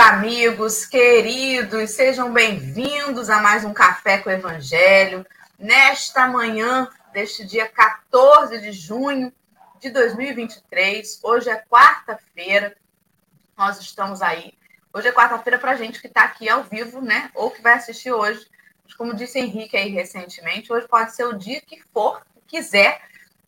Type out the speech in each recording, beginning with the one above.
Amigos queridos, sejam bem-vindos a mais um Café com o Evangelho. Nesta manhã deste dia 14 de junho de 2023, hoje é quarta-feira, nós estamos aí. Hoje é quarta-feira para a gente que está aqui ao vivo, né? Ou que vai assistir hoje. Como disse Henrique aí recentemente, hoje pode ser o dia que for, quiser.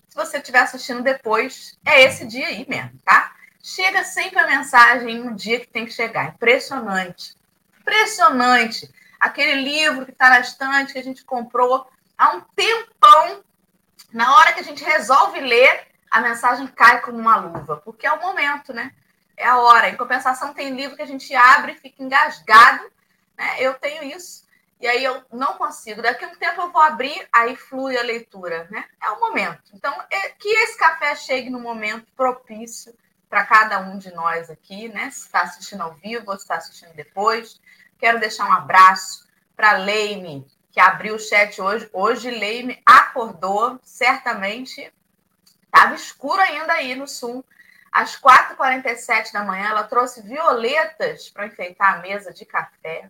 Se você estiver assistindo depois, é esse dia aí mesmo, tá? Chega sempre a mensagem no dia que tem que chegar. Impressionante. Impressionante. Aquele livro que está na estante que a gente comprou há um tempão, na hora que a gente resolve ler, a mensagem cai como uma luva, porque é o momento, né? É a hora. Em compensação, tem livro que a gente abre e fica engasgado, né? Eu tenho isso. E aí eu não consigo. Daqui a um tempo eu vou abrir, aí flui a leitura, né? É o momento. Então, é, que esse café chegue no momento propício para cada um de nós aqui, né? Se está assistindo ao vivo ou se está assistindo depois. Quero deixar um abraço para Leime, que abriu o chat hoje. Hoje, Leime acordou, certamente estava escuro ainda aí no sul. Às 4h47 da manhã, ela trouxe violetas para enfeitar a mesa de café.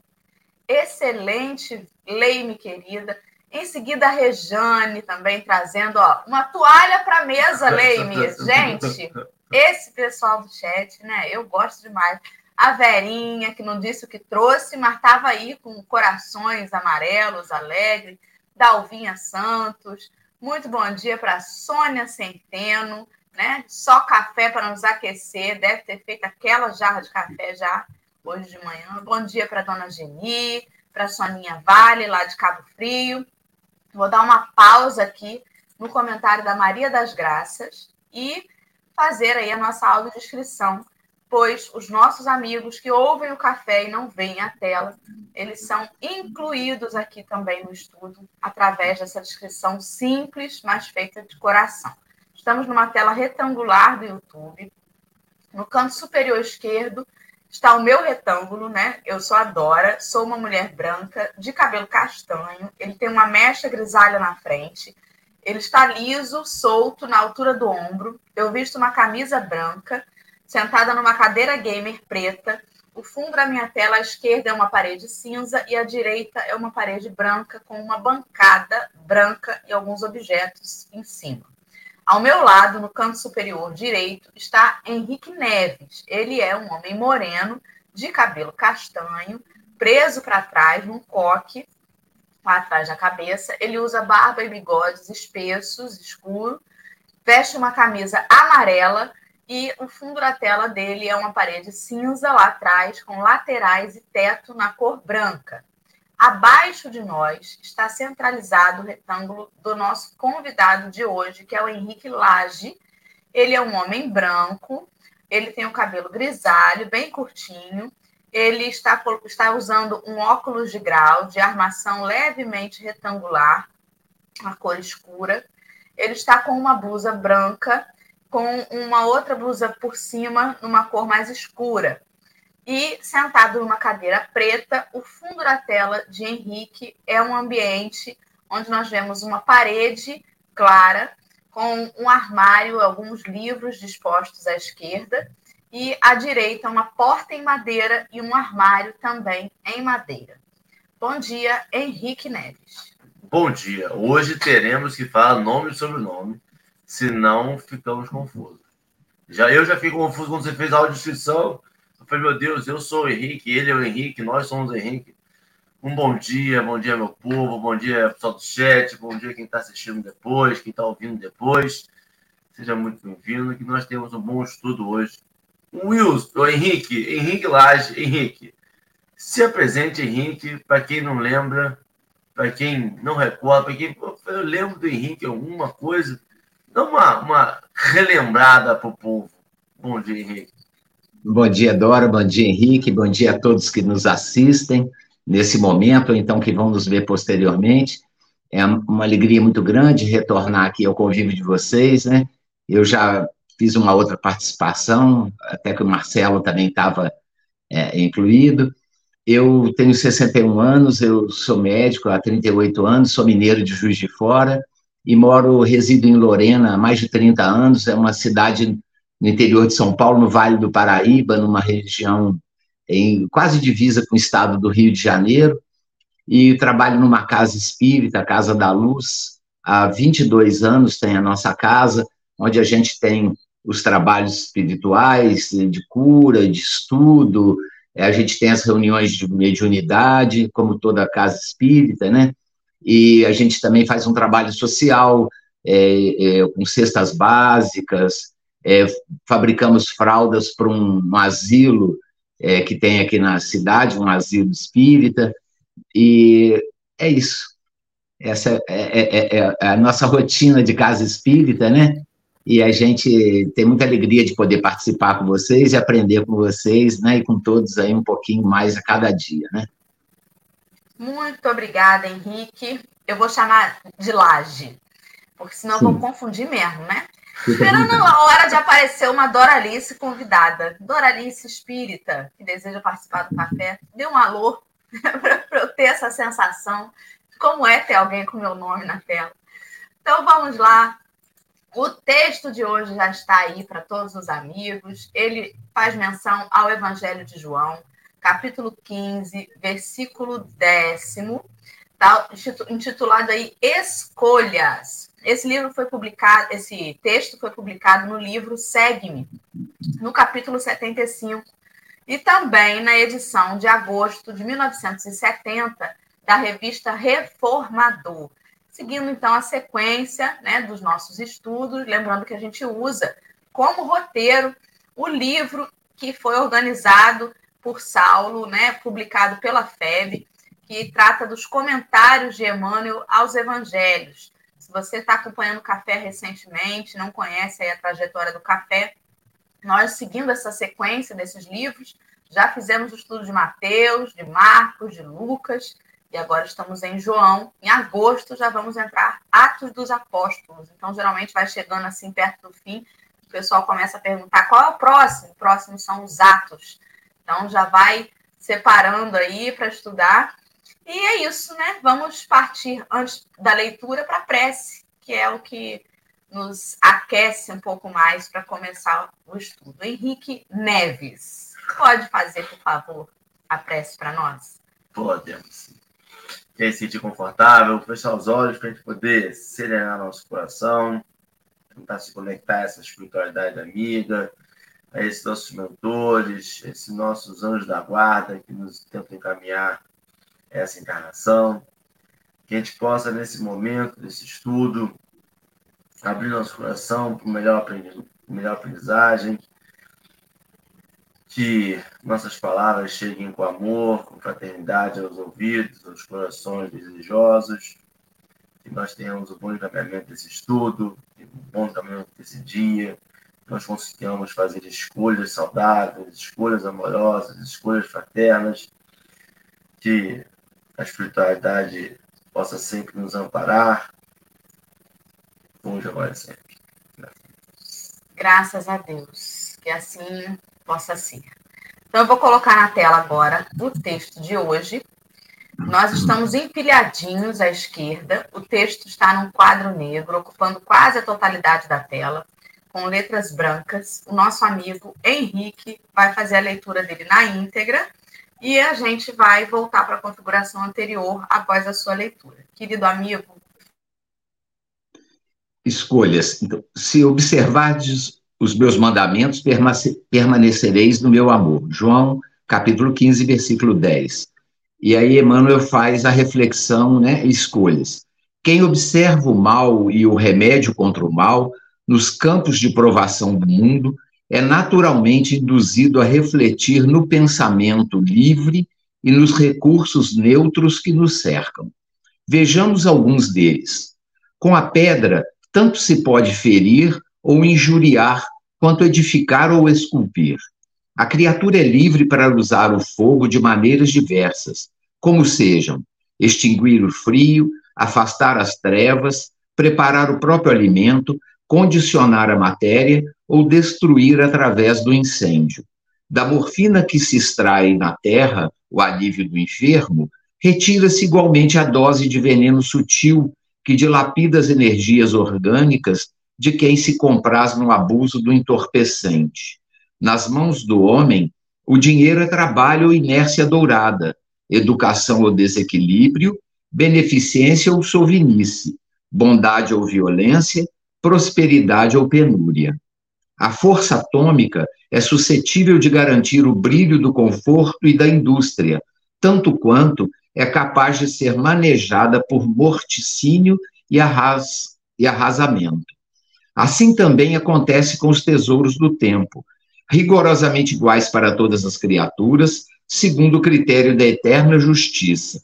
Excelente, Leime querida. Em seguida, a Rejane também trazendo ó, uma toalha para a mesa, Leime. Gente, esse pessoal do chat, né? Eu gosto demais. A Verinha, que não disse o que trouxe, mas estava aí com corações amarelos, alegre. Dalvinha Santos. Muito bom dia para Sônia Centeno, né? Só café para nos aquecer. Deve ter feito aquela jarra de café já hoje de manhã. Bom dia para Dona Geni, para Soninha Vale, lá de Cabo Frio. Vou dar uma pausa aqui no comentário da Maria das Graças e fazer aí a nossa audiodescrição, pois os nossos amigos que ouvem o café e não veem a tela, eles são incluídos aqui também no estudo, através dessa descrição simples, mas feita de coração. Estamos numa tela retangular do YouTube. No canto superior esquerdo está o meu retângulo, né? Eu sou a Dora, sou uma mulher branca, de cabelo castanho. Ele tem uma mecha grisalha na frente. Ele está liso, solto, na altura do ombro. Eu visto uma camisa branca, sentada numa cadeira gamer preta. O fundo da minha tela à esquerda é uma parede cinza e à direita é uma parede branca com uma bancada branca e alguns objetos em cima. Ao meu lado, no canto superior direito, está Henrique Neves. Ele é um homem moreno, de cabelo castanho, preso para trás num coque atrás da cabeça. Ele usa barba e bigodes espessos, escuro, veste uma camisa amarela e o fundo da tela dele é uma parede cinza lá atrás, com laterais e teto na cor branca. Abaixo de nós está centralizado o retângulo do nosso convidado de hoje, que é o Henrique Lage. Ele é um homem branco, ele tem o cabelo grisalho, bem curtinho, ele está, está usando um óculos de grau de armação levemente retangular, a cor escura. Ele está com uma blusa branca, com uma outra blusa por cima, numa cor mais escura. E sentado numa cadeira preta, o fundo da tela de Henrique é um ambiente onde nós vemos uma parede clara com um armário, alguns livros dispostos à esquerda e à direita uma porta em madeira e um armário também em madeira. Bom dia, Henrique Neves. Bom dia. Hoje teremos que falar nome e sobrenome, senão ficamos confusos. Já eu já fiquei confuso quando você fez a audição. Eu falei, meu Deus, eu sou o Henrique, ele é o Henrique, nós somos o Henrique. Um bom dia, bom dia, meu povo, bom dia, pessoal do chat, bom dia quem está assistindo depois, quem está ouvindo depois. Seja muito bem-vindo, que nós temos um bom estudo hoje Wilson, o Henrique, Henrique Laje, Henrique. Se apresente, Henrique, para quem não lembra, para quem não recorda, para quem. Eu lembro do Henrique alguma coisa. Dá uma, uma relembrada para o povo. Bom dia, Henrique. Bom dia, Dora. Bom dia, Henrique. Bom dia a todos que nos assistem nesse momento, ou então que vão nos ver posteriormente. É uma alegria muito grande retornar aqui ao convívio de vocês, né? Eu já fiz uma outra participação, até que o Marcelo também estava é, incluído. Eu tenho 61 anos, eu sou médico há 38 anos, sou mineiro de Juiz de Fora e moro, resido em Lorena há mais de 30 anos, é uma cidade no interior de São Paulo, no Vale do Paraíba, numa região em quase divisa com o estado do Rio de Janeiro, e trabalho numa casa espírita, Casa da Luz, há 22 anos tem a nossa casa, onde a gente tem os trabalhos espirituais, de cura, de estudo, a gente tem as reuniões de mediunidade, como toda casa espírita, né? E a gente também faz um trabalho social, é, é, com cestas básicas, é, fabricamos fraldas para um, um asilo é, que tem aqui na cidade, um asilo espírita, e é isso. Essa é, é, é, é a nossa rotina de casa espírita, né? E a gente tem muita alegria de poder participar com vocês e aprender com vocês, né? E com todos aí um pouquinho mais a cada dia, né? Muito obrigada, Henrique. Eu vou chamar de laje, porque senão Sim. eu vou confundir mesmo, né? Esperando a hora de aparecer uma Doralice convidada. Doralice espírita, que deseja participar do café. Dê um alô para eu ter essa sensação de como é ter alguém com meu nome na tela. Então vamos lá. O texto de hoje já está aí para todos os amigos. Ele faz menção ao Evangelho de João, capítulo 15, versículo décimo, tá intitulado aí Escolhas. Esse livro foi publicado, esse texto foi publicado no livro Segue-me, no capítulo 75, e também na edição de agosto de 1970 da revista Reformador. Seguindo então a sequência né, dos nossos estudos, lembrando que a gente usa como roteiro o livro que foi organizado por Saulo, né, publicado pela FEB, que trata dos comentários de Emmanuel aos evangelhos. Se você está acompanhando o café recentemente, não conhece a trajetória do café, nós, seguindo essa sequência desses livros, já fizemos o estudo de Mateus, de Marcos, de Lucas, e agora estamos em João. Em agosto já vamos entrar Atos dos Apóstolos. Então, geralmente vai chegando assim perto do fim, o pessoal começa a perguntar qual é o próximo. O próximo são os Atos. Então, já vai separando aí para estudar. E é isso, né? Vamos partir antes da leitura para a prece, que é o que nos aquece um pouco mais para começar o estudo. Henrique Neves, pode fazer, por favor, a prece para nós? Podemos. Quer se sentir confortável, fechar os olhos para a gente poder serenar nosso coração, tentar se conectar a essa espiritualidade amiga, a esses nossos mentores, esses nossos anjos da guarda que nos tentam encaminhar essa encarnação. Que a gente possa, nesse momento, desse estudo, abrir nosso coração para melhor, melhor aprendizagem, que nossas palavras cheguem com amor, com fraternidade aos ouvidos, aos corações desejosos, que nós tenhamos o bom encaminhamento desse estudo, o bom encaminhamento desse dia, que nós consigamos fazer escolhas saudáveis, escolhas amorosas, escolhas fraternas, que a espiritualidade possa sempre nos amparar, hoje, agora e sempre. Graças a Deus, que assim possa ser. Então, eu vou colocar na tela agora o texto de hoje. Nós estamos empilhadinhos à esquerda. O texto está num quadro negro, ocupando quase a totalidade da tela, com letras brancas. O nosso amigo Henrique vai fazer a leitura dele na íntegra e a gente vai voltar para a configuração anterior após a sua leitura. Querido amigo, escolhas. Então, se observardes os meus mandamentos, permanecereis no meu amor. João, capítulo 15, versículo 10. E aí Emmanuel faz a reflexão, né, escolhas. Quem observa o mal e o remédio contra o mal nos campos de provação do mundo é naturalmente induzido a refletir no pensamento livre e nos recursos neutros que nos cercam. Vejamos alguns deles. Com a pedra, tanto se pode ferir ou injuriar, quanto edificar ou esculpir. A criatura é livre para usar o fogo de maneiras diversas, como sejam extinguir o frio, afastar as trevas, preparar o próprio alimento, condicionar a matéria ou destruir através do incêndio. Da morfina que se extrai na terra, o alívio do enfermo, retira-se igualmente a dose de veneno sutil que dilapida as energias orgânicas, de quem se compraz no abuso do entorpecente. Nas mãos do homem, o dinheiro é trabalho ou inércia dourada, educação ou desequilíbrio, beneficência ou sovinice, bondade ou violência, prosperidade ou penúria. A força atômica é suscetível de garantir o brilho do conforto e da indústria, tanto quanto é capaz de ser manejada por morticínio e, arras, e arrasamento. Assim também acontece com os tesouros do tempo, rigorosamente iguais para todas as criaturas, segundo o critério da eterna justiça.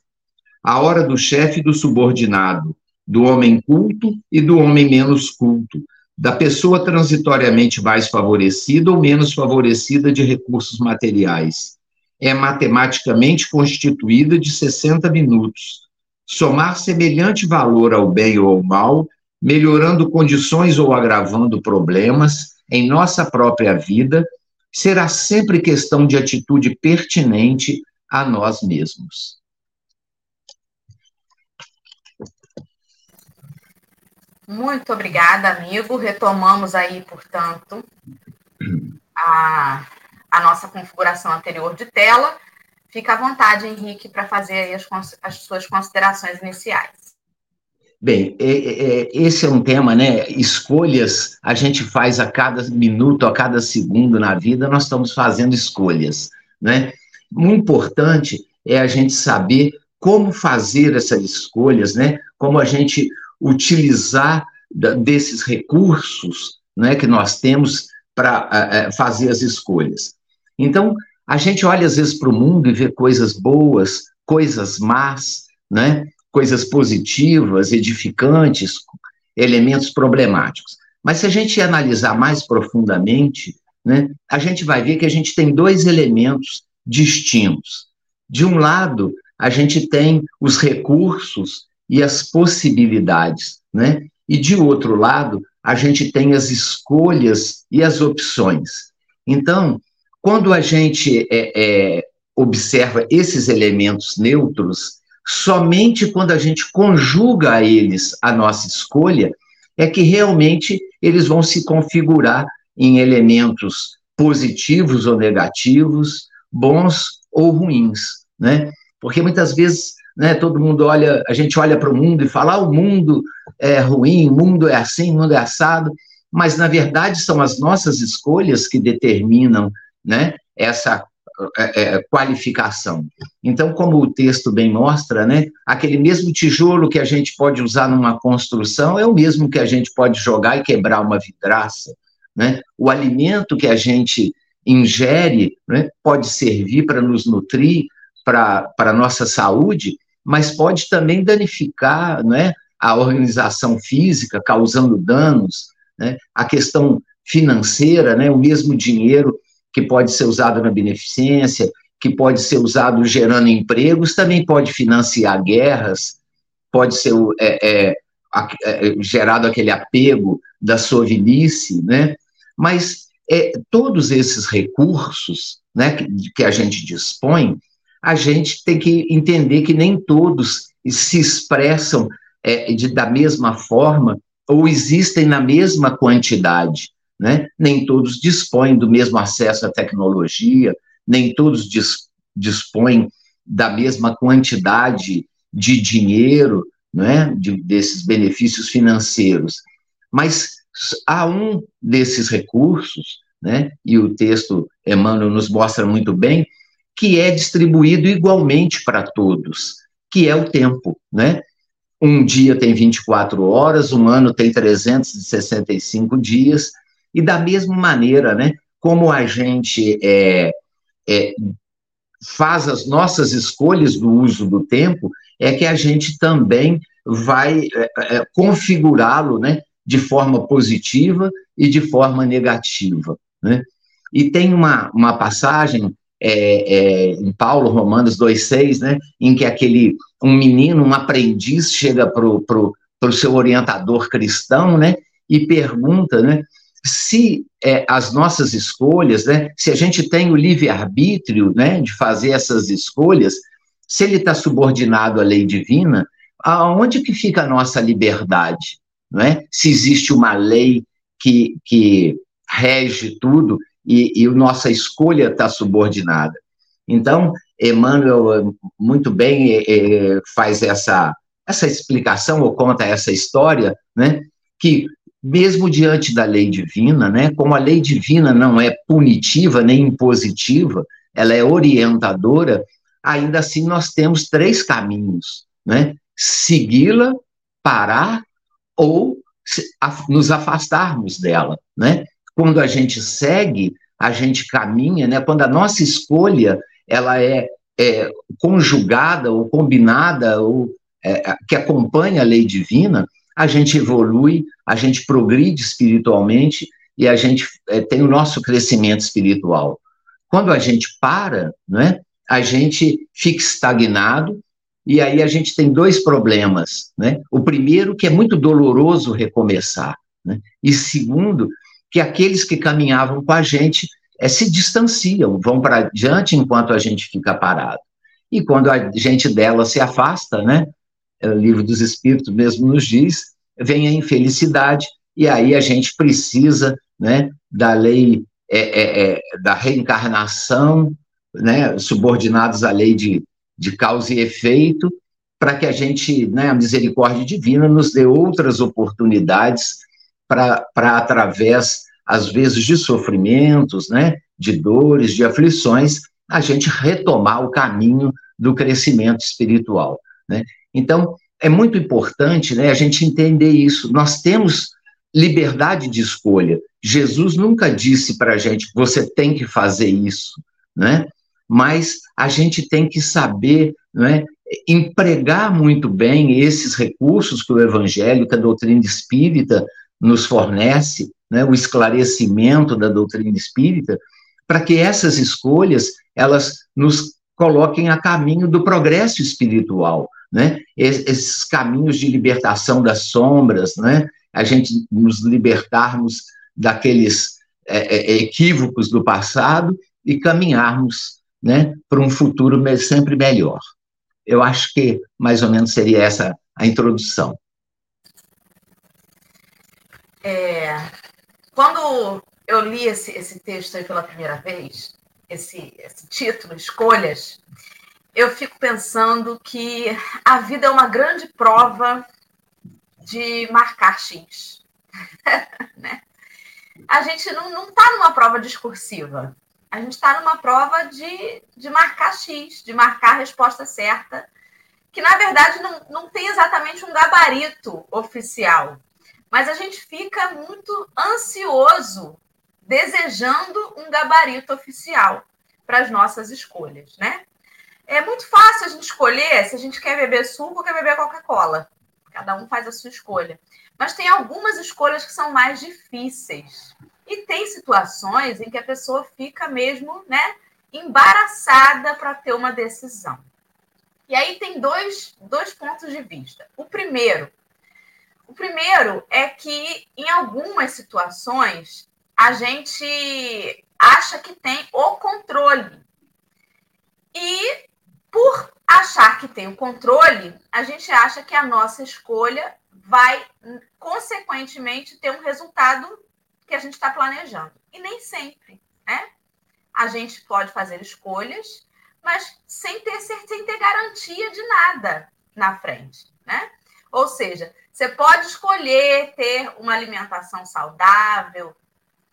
A hora do chefe e do subordinado, do homem culto e do homem menos culto, da pessoa transitoriamente mais favorecida ou menos favorecida de recursos materiais. É matematicamente constituída de 60 minutos. Somar semelhante valor ao bem ou ao mal, melhorando condições ou agravando problemas em nossa própria vida, será sempre questão de atitude pertinente a nós mesmos. Muito obrigada, amigo. Retomamos aí, portanto, a, a nossa configuração anterior de tela. Fica à vontade, Henrique, para fazer as, as suas considerações iniciais. Bem, é, é, é, esse é um tema, né? Escolhas a gente faz a cada minuto, a cada segundo na vida, nós estamos fazendo escolhas, né? O importante é a gente saber como fazer essas escolhas, né? Como a gente utilizar desses recursos né, que nós temos para fazer as escolhas. Então, a gente olha às vezes para o mundo e vê coisas boas, coisas más, né, coisas positivas, edificantes, elementos problemáticos. Mas se a gente analisar mais profundamente, né, a gente vai ver que a gente tem dois elementos distintos. De um lado, a gente tem os recursos e as possibilidades, né? E de outro lado, a gente tem as escolhas e as opções. Então, quando a gente é, é, observa esses elementos neutros, somente quando a gente conjuga a eles a nossa escolha, é que realmente eles vão se configurar em elementos positivos ou negativos, bons ou ruins, né? Porque muitas vezes né? Todo mundo olha, a gente olha para o mundo e fala, ah, o mundo é ruim, o mundo é assim, o mundo é assado, mas na verdade são as nossas escolhas que determinam, né? Essa é, é, qualificação. Então, como o texto bem mostra, né, aquele mesmo tijolo que a gente pode usar numa construção é o mesmo que a gente pode jogar e quebrar uma vidraça. Né? O alimento que a gente ingere né, pode servir para nos nutrir, para a nossa saúde, mas pode também danificar né, a organização física, causando danos, né, a questão financeira, né, o mesmo dinheiro que pode ser usado na beneficência, que pode ser usado gerando empregos, também pode financiar guerras, pode ser é, é, é, gerado aquele apego da sua velhice, né? Mas é, todos esses recursos né, que, que a gente dispõe, a gente tem que entender que nem todos se expressam é, de, da mesma forma ou existem na mesma quantidade. Né? Nem todos dispõem do mesmo acesso à tecnologia, nem todos dis, dispõem da mesma quantidade de dinheiro, né? de, desses benefícios financeiros. Mas há um desses recursos, né? e o texto Emmanuel nos mostra muito bem, que é distribuído igualmente para todos, que é o tempo, né? Um dia tem 24 horas, um ano tem 365 dias, e da mesma maneira, né, como a gente é, é, faz as nossas escolhas do uso do tempo, é que a gente também vai é, é configurá-lo né, de forma positiva e de forma negativa. Né? E tem uma, uma passagem é, é, em Paulo, Romanos 2,6, né, em que aquele, um menino, um aprendiz, chega para o seu orientador cristão, né, e pergunta, né, se é, as nossas escolhas, né, se a gente tem o livre-arbítrio, né, de fazer essas escolhas, se ele está subordinado à lei divina, aonde que fica a nossa liberdade, não é? Se existe uma lei que, que rege tudo e, e a nossa escolha está subordinada. Então, Emmanuel muito bem é, faz essa, essa explicação ou conta essa história, né, que mesmo diante da lei divina, né, como a lei divina não é punitiva nem impositiva, ela é orientadora, ainda assim nós temos três caminhos, né? Segui-la, parar ou nos afastarmos dela, né? Quando a gente segue, a gente caminha, né? Quando a nossa escolha ela é, é conjugada ou combinada ou é, que acompanha a lei divina, a gente evolui, a gente progride espiritualmente e a gente é, tem o nosso crescimento espiritual. Quando a gente para, né, a gente fica estagnado e aí a gente tem dois problemas, né? O primeiro que é muito doloroso recomeçar, né? E segundo que aqueles que caminhavam com a gente é, se distanciam, vão para diante enquanto a gente fica parado. E quando a gente dela se afasta, né? O livro dos Espíritos mesmo nos diz, vem a infelicidade e aí a gente precisa, né? Da lei é, é, é, da reencarnação, né, subordinados à lei de, de causa e efeito, para que a gente, né, a misericórdia divina, nos dê outras oportunidades para, através, às vezes, de sofrimentos, né, de dores, de aflições, a gente retomar o caminho do crescimento espiritual. Né? Então, é muito importante né, a gente entender isso. Nós temos liberdade de escolha. Jesus nunca disse para a gente, você tem que fazer isso, né? Mas a gente tem que saber, né, empregar muito bem esses recursos que o Evangelho, que a doutrina espírita nos fornece, né, o esclarecimento da doutrina espírita, para que essas escolhas elas nos coloquem a caminho do progresso espiritual, né? Esses caminhos de libertação das sombras, né? A gente nos libertarmos daqueles é, é, equívocos do passado e caminharmos né, para um futuro sempre melhor. Eu acho que mais ou menos seria essa a introdução. É, quando eu li esse, esse texto pela primeira vez, esse, esse título, Escolhas, eu fico pensando que a vida é uma grande prova de marcar X. né? a gente não está numa prova discursiva. A gente está numa prova de, de marcar X, de marcar a resposta certa, que na verdade não, não tem exatamente um gabarito oficial. Mas a gente fica muito ansioso, desejando um gabarito oficial para as nossas escolhas, né? É muito fácil a gente escolher se a gente quer beber suco ou quer beber Coca-Cola. Cada um faz a sua escolha. Mas tem algumas escolhas que são mais difíceis. E tem situações em que a pessoa fica mesmo, né, embaraçada para ter uma decisão. E aí tem dois, dois pontos de vista. O primeiro, o primeiro é que em algumas situações a gente acha que tem o controle. E por achar que tem o controle, a gente acha que a nossa escolha vai, consequentemente, ter um resultado que a gente está planejando. E nem sempre, né? A gente pode fazer escolhas, mas sem ter, sem ter garantia de nada na frente, né? Ou seja, você pode escolher ter uma alimentação saudável,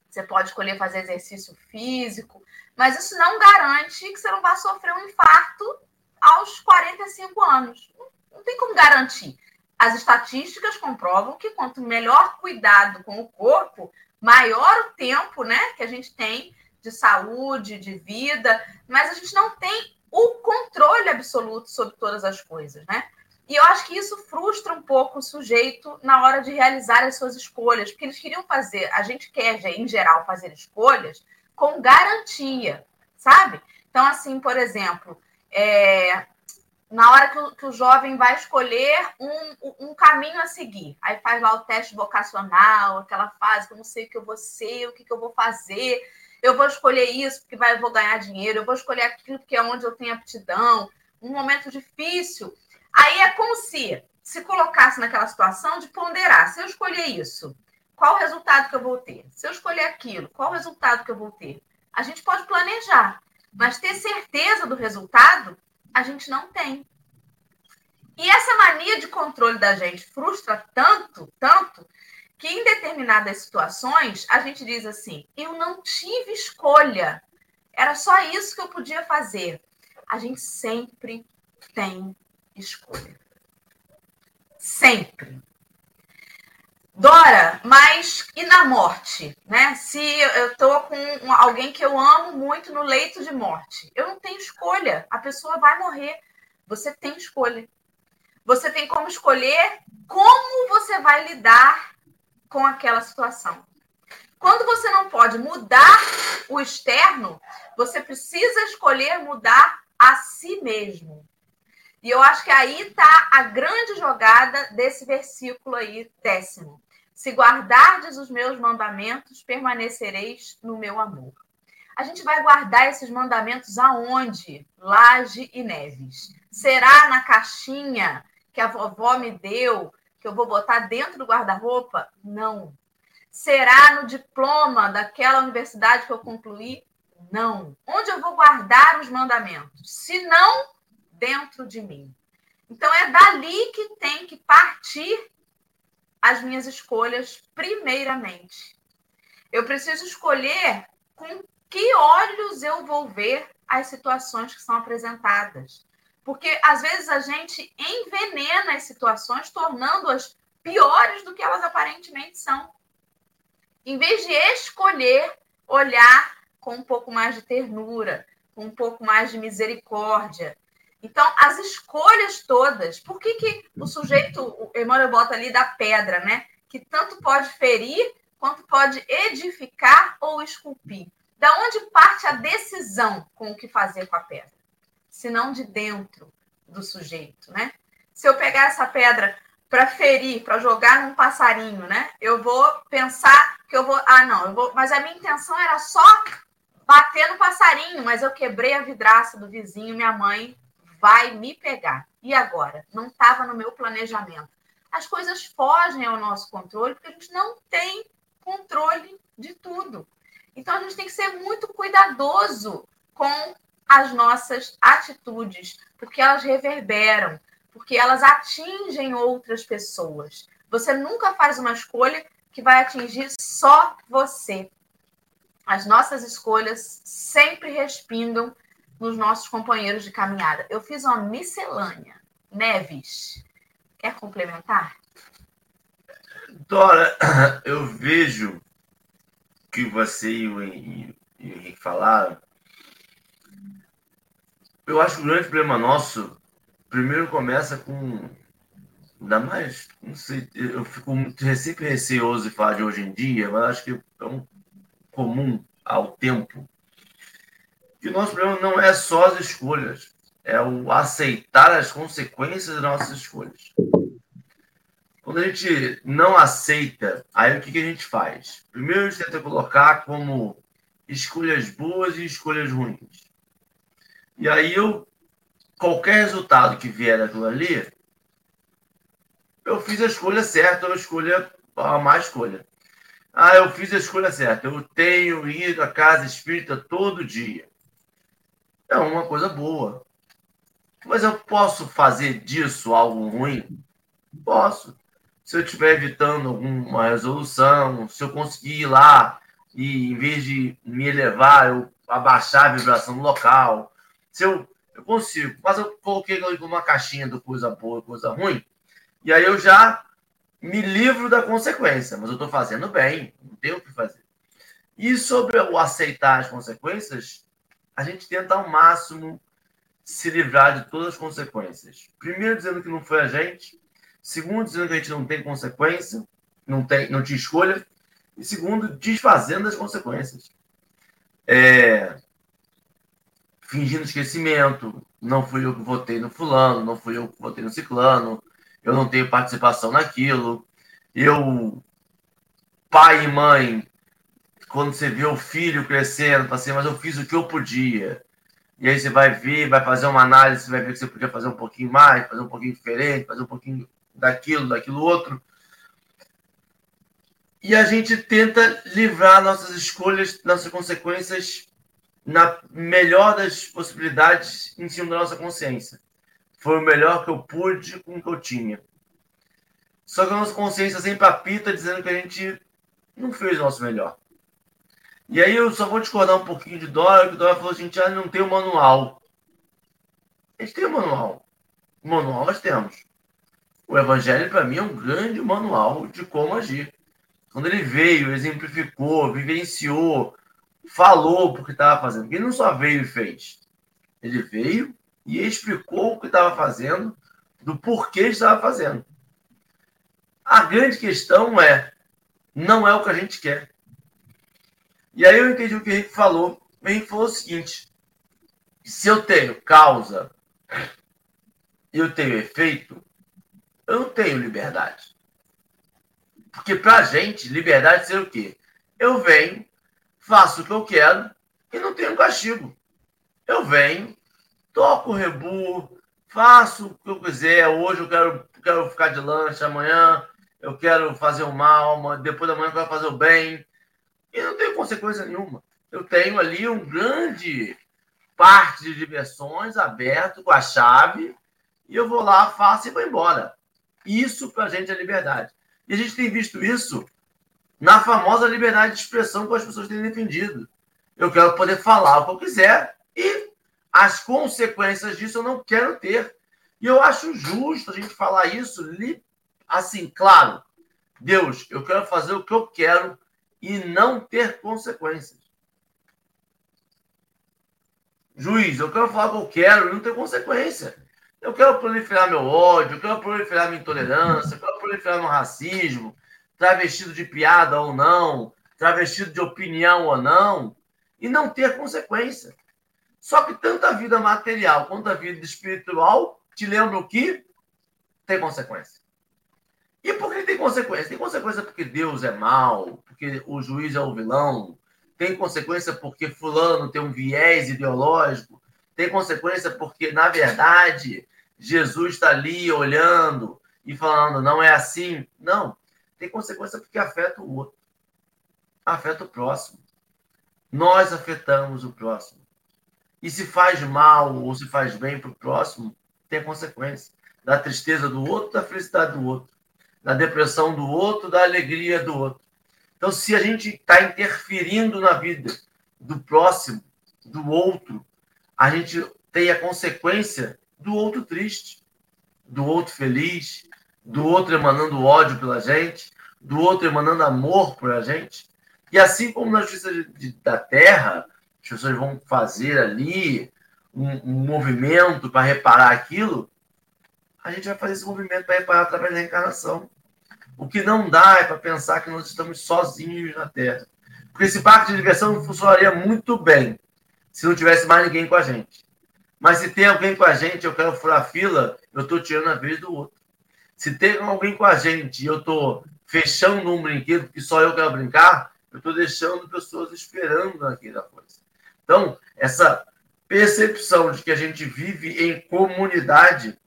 você pode escolher fazer exercício físico, mas isso não garante que você não vá sofrer um infarto aos 45 anos. Não tem como garantir. As estatísticas comprovam que quanto melhor cuidado com o corpo, maior o tempo né, que a gente tem de saúde, de vida, mas a gente não tem o controle absoluto sobre todas as coisas, né? E eu acho que isso frustra um pouco o sujeito na hora de realizar as suas escolhas, porque eles queriam fazer, a gente quer, em geral, fazer escolhas com garantia, sabe? Então, assim, por exemplo, é, na hora que o, que o, jovem vai escolher um, um, caminho a seguir. Aí faz lá o teste vocacional, aquela fase que eu não sei o que eu vou ser, o que, que eu vou fazer. Eu vou escolher isso porque vai, eu vou ganhar dinheiro, eu vou escolher aquilo que é onde eu tenho aptidão. Um momento difícil. Aí é como se se colocasse naquela situação de ponderar. Se eu escolher isso, qual o resultado que eu vou ter? Se eu escolher aquilo, qual o resultado que eu vou ter? A gente pode planejar, mas ter certeza do resultado, a gente não tem. E essa mania de controle da gente frustra tanto, tanto, que em determinadas situações a gente diz assim: eu não tive escolha, era só isso que eu podia fazer. A gente sempre tem escolha. Sempre. Dora, mas e na morte, né? Se eu tô com alguém que eu amo muito no leito de morte, eu não tenho escolha. A pessoa vai morrer. Você tem escolha. Você tem como escolher como você vai lidar com aquela situação. Quando você não pode mudar o externo, você precisa escolher mudar a si mesmo. E eu acho que aí está a grande jogada desse versículo aí, décimo. Se guardardes os meus mandamentos, permanecereis no meu amor. A gente vai guardar esses mandamentos aonde? Laje e Neves. Será na caixinha que a vovó me deu, que eu vou botar dentro do guarda-roupa? Não. Será no diploma daquela universidade que eu concluí? Não. Onde eu vou guardar os mandamentos? Se não, dentro de mim. Então é dali que tem que partir as minhas escolhas primeiramente. Eu preciso escolher com que olhos eu vou ver as situações que são apresentadas. Porque às vezes a gente envenena as situações, tornando-as piores do que elas aparentemente são. Em vez de escolher olhar com um pouco mais de ternura, com um pouco mais de misericórdia, então, as escolhas todas, por que, que o sujeito, o Emmanuel bota ali da pedra, né? Que tanto pode ferir quanto pode edificar ou esculpir. Da onde parte a decisão com o que fazer com a pedra? Se não de dentro do sujeito, né? Se eu pegar essa pedra para ferir, para jogar num passarinho, né? Eu vou pensar que eu vou, ah, não, eu vou, mas a minha intenção era só bater no passarinho, mas eu quebrei a vidraça do vizinho, minha mãe vai me pegar. E agora? Não estava no meu planejamento. As coisas fogem ao nosso controle porque a gente não tem controle de tudo. Então a gente tem que ser muito cuidadoso com as nossas atitudes, porque elas reverberam, porque elas atingem outras pessoas. Você nunca faz uma escolha que vai atingir só você. As nossas escolhas sempre respingam nos nossos companheiros de caminhada. Eu fiz uma miscelânea. Neves, quer complementar? Dora, eu vejo que você e o Henrique falaram. Eu acho que o grande problema nosso, primeiro começa com. Ainda mais, não sei, eu fico sempre receoso de falar de hoje em dia, mas acho que é um comum ao tempo que o nosso problema não é só as escolhas, é o aceitar as consequências das nossas escolhas. Quando a gente não aceita, aí o que, que a gente faz? Primeiro a gente tenta colocar como escolhas boas e escolhas ruins. E aí eu, qualquer resultado que vier daquilo ali, eu fiz a escolha certa ou a escolha, a má escolha. Ah, eu fiz a escolha certa. Eu tenho ido à casa espírita todo dia é uma coisa boa. Mas eu posso fazer disso algo ruim? Posso. Se eu estiver evitando alguma resolução, se eu conseguir ir lá e, em vez de me elevar, eu abaixar a vibração do local, se eu, eu consigo. Mas eu coloquei uma caixinha do coisa boa coisa ruim, e aí eu já me livro da consequência, mas eu estou fazendo bem, não tenho o que fazer. E sobre o aceitar as consequências, a gente tenta ao máximo se livrar de todas as consequências. Primeiro, dizendo que não foi a gente. Segundo, dizendo que a gente não tem consequência, não, tem, não tinha escolha. E segundo, desfazendo as consequências. É, fingindo esquecimento. Não fui eu que votei no fulano, não fui eu que votei no ciclano, eu não tenho participação naquilo. Eu, pai e mãe, quando você vê o filho crescendo, assim, mas eu fiz o que eu podia. E aí você vai ver, vai fazer uma análise, vai ver que você podia fazer um pouquinho mais, fazer um pouquinho diferente, fazer um pouquinho daquilo, daquilo outro. E a gente tenta livrar nossas escolhas, nossas consequências, na melhor das possibilidades, em cima da nossa consciência. Foi o melhor que eu pude com o que eu tinha. Só que a nossa consciência sempre apita dizendo que a gente não fez o nosso melhor. E aí eu só vou discordar um pouquinho de Dora, que Dora falou assim, a gente não tem o manual. A gente tem o manual. O manual nós temos. O Evangelho, para mim, é um grande manual de como agir. Quando ele veio, exemplificou, vivenciou, falou porque estava fazendo. Ele não só veio e fez. Ele veio e explicou o que estava fazendo, do porquê estava fazendo. A grande questão é, não é o que a gente quer. E aí eu entendi o que o Henrique falou. O Henrique falou o seguinte: se eu tenho causa e eu tenho efeito, eu não tenho liberdade. Porque para a gente, liberdade ser o quê? Eu venho, faço o que eu quero e não tenho castigo. Eu venho, toco o rebu, faço o que eu quiser. Hoje eu quero, quero ficar de lanche, amanhã eu quero fazer o mal, depois da manhã eu quero fazer o bem. E não tenho consequência nenhuma. Eu tenho ali um grande parque de diversões aberto com a chave e eu vou lá, faço e vou embora. Isso para a gente é liberdade. E a gente tem visto isso na famosa liberdade de expressão que as pessoas têm defendido. Eu quero poder falar o que eu quiser e as consequências disso eu não quero ter. E eu acho justo a gente falar isso assim, claro. Deus, eu quero fazer o que eu quero e não ter consequências. Juiz, eu quero falar o que eu quero e não ter consequência. Eu quero proliferar meu ódio, eu quero proliferar minha intolerância, eu quero proliferar meu racismo, travestido de piada ou não, travestido de opinião ou não, e não ter consequência. Só que tanto a vida material quanto a vida espiritual te lembram que tem consequência. E por que tem consequência? Tem consequência porque Deus é mau, porque o juiz é o vilão, tem consequência porque fulano tem um viés ideológico, tem consequência porque, na verdade, Jesus está ali olhando e falando, não é assim. Não. Tem consequência porque afeta o outro. Afeta o próximo. Nós afetamos o próximo. E se faz mal ou se faz bem para o próximo, tem consequência. Da tristeza do outro, da felicidade do outro. Da depressão do outro, da alegria do outro. Então, se a gente está interferindo na vida do próximo, do outro, a gente tem a consequência do outro triste, do outro feliz, do outro emanando ódio pela gente, do outro emanando amor por a gente. E assim como na justiça de, de, da terra, as pessoas vão fazer ali um, um movimento para reparar aquilo, a gente vai fazer esse movimento para reparar através da reencarnação. O que não dá é para pensar que nós estamos sozinhos na Terra. Porque esse parque de diversão funcionaria muito bem se não tivesse mais ninguém com a gente. Mas se tem alguém com a gente, eu quero furar fila, eu estou tirando a vez do outro. Se tem alguém com a gente e eu estou fechando um brinquedo que só eu quero brincar, eu estou deixando pessoas esperando naquela coisa. Então, essa percepção de que a gente vive em comunidade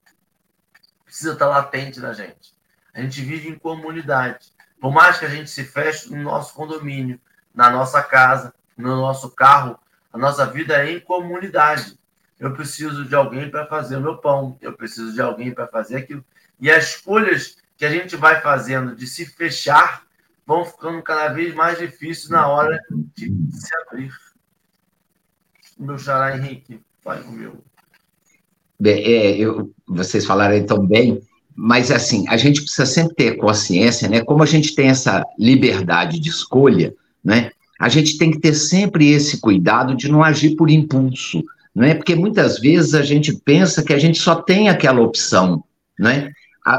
precisa estar latente na gente. A gente vive em comunidade. Por mais que a gente se feche no nosso condomínio, na nossa casa, no nosso carro, a nossa vida é em comunidade eu preciso de alguém para fazer o meu pão, eu preciso de alguém para fazer aquilo. E as escolhas que a gente vai fazendo de se fechar vão ficando cada vez mais difíceis na hora de se abrir. Meu xará Henrique, vai comigo. Bem, é, eu, vocês falaram tão bem, mas assim, a gente precisa sempre ter consciência, né? Como a gente tem essa liberdade de escolha, né? A gente tem que ter sempre esse cuidado de não agir por impulso, é? Porque muitas vezes a gente pensa que a gente só tem aquela opção, né?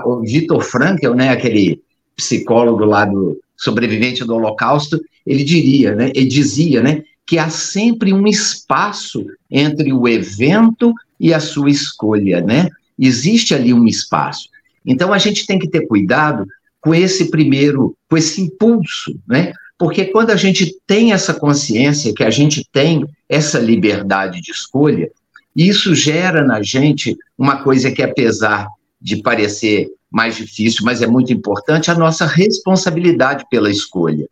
o Vitor Frankl, né, aquele psicólogo lá do sobrevivente do Holocausto, ele diria, né, ele dizia, né, que há sempre um espaço entre o evento e a sua escolha, né? Existe ali um espaço. Então a gente tem que ter cuidado com esse primeiro, com esse impulso, né? Porque quando a gente tem essa consciência que a gente tem essa liberdade de escolha, isso gera na gente uma coisa que, apesar de parecer mais difícil, mas é muito importante, a nossa responsabilidade pela escolha.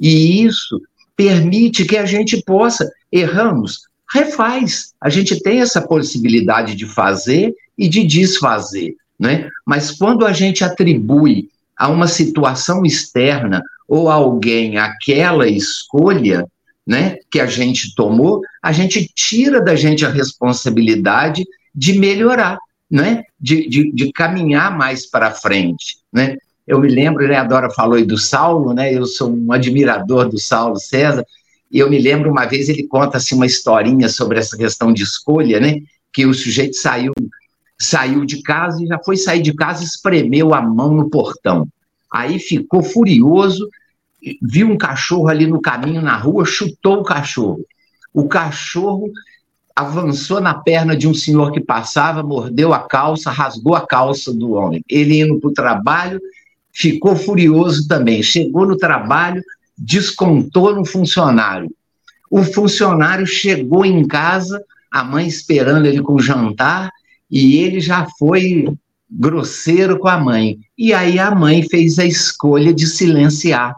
E isso permite que a gente possa, erramos, refaz. A gente tem essa possibilidade de fazer e de desfazer, né? Mas quando a gente atribui a uma situação externa ou a alguém aquela escolha, né, que a gente tomou, a gente tira da gente a responsabilidade de melhorar, né, de, de, de caminhar mais para frente, né. Eu me lembro, né, a Dora falou aí do Saulo, né, eu sou um admirador do Saulo César, e eu me lembro uma vez ele conta assim uma historinha sobre essa questão de escolha, né, que o sujeito saiu saiu de casa e já foi sair de casa espremeu a mão no portão. Aí ficou furioso, viu um cachorro ali no caminho na rua, chutou o cachorro. O cachorro avançou na perna de um senhor que passava, mordeu a calça, rasgou a calça do homem. Ele indo para o trabalho, ficou furioso também. Chegou no trabalho, descontou no funcionário. O funcionário chegou em casa, a mãe esperando ele com o jantar, e ele já foi grosseiro com a mãe. E aí a mãe fez a escolha de silenciar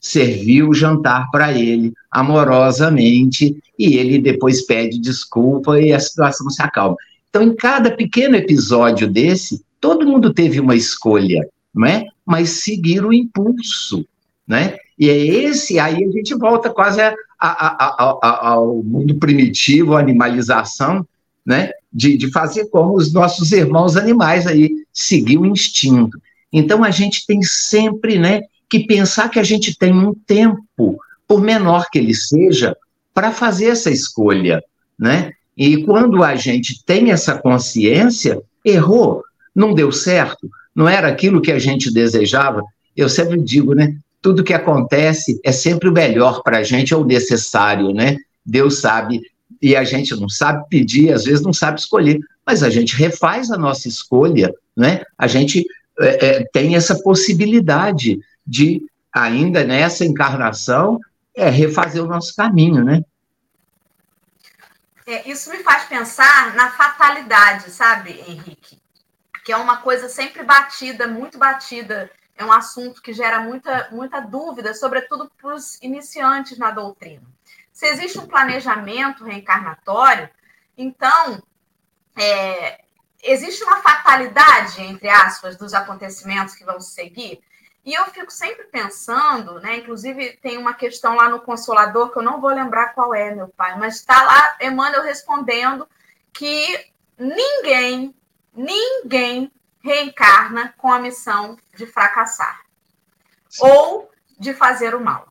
serviu o jantar para ele amorosamente e ele depois pede desculpa e a situação se acalma. Então, em cada pequeno episódio desse, todo mundo teve uma escolha, não é? Mas seguir o impulso, né? E é esse, aí a gente volta quase a, a, a, ao mundo primitivo, a animalização, né? De, de fazer como os nossos irmãos animais aí, seguir o instinto. Então, a gente tem sempre, né, que pensar que a gente tem um tempo, por menor que ele seja, para fazer essa escolha, né? E quando a gente tem essa consciência, errou, não deu certo, não era aquilo que a gente desejava. Eu sempre digo, né? Tudo que acontece é sempre o melhor para a gente, é o necessário, né? Deus sabe, e a gente não sabe pedir, às vezes não sabe escolher, mas a gente refaz a nossa escolha, né? A gente é, é, tem essa possibilidade de, ainda nessa encarnação, é refazer o nosso caminho, né? É, isso me faz pensar na fatalidade, sabe, Henrique? Que é uma coisa sempre batida, muito batida. É um assunto que gera muita, muita dúvida, sobretudo para os iniciantes na doutrina. Se existe um planejamento reencarnatório, então é, existe uma fatalidade, entre aspas, dos acontecimentos que vão seguir. E eu fico sempre pensando, né? Inclusive, tem uma questão lá no Consolador que eu não vou lembrar qual é, meu pai, mas está lá Emmanuel respondendo que ninguém, ninguém reencarna com a missão de fracassar Sim. ou de fazer o mal.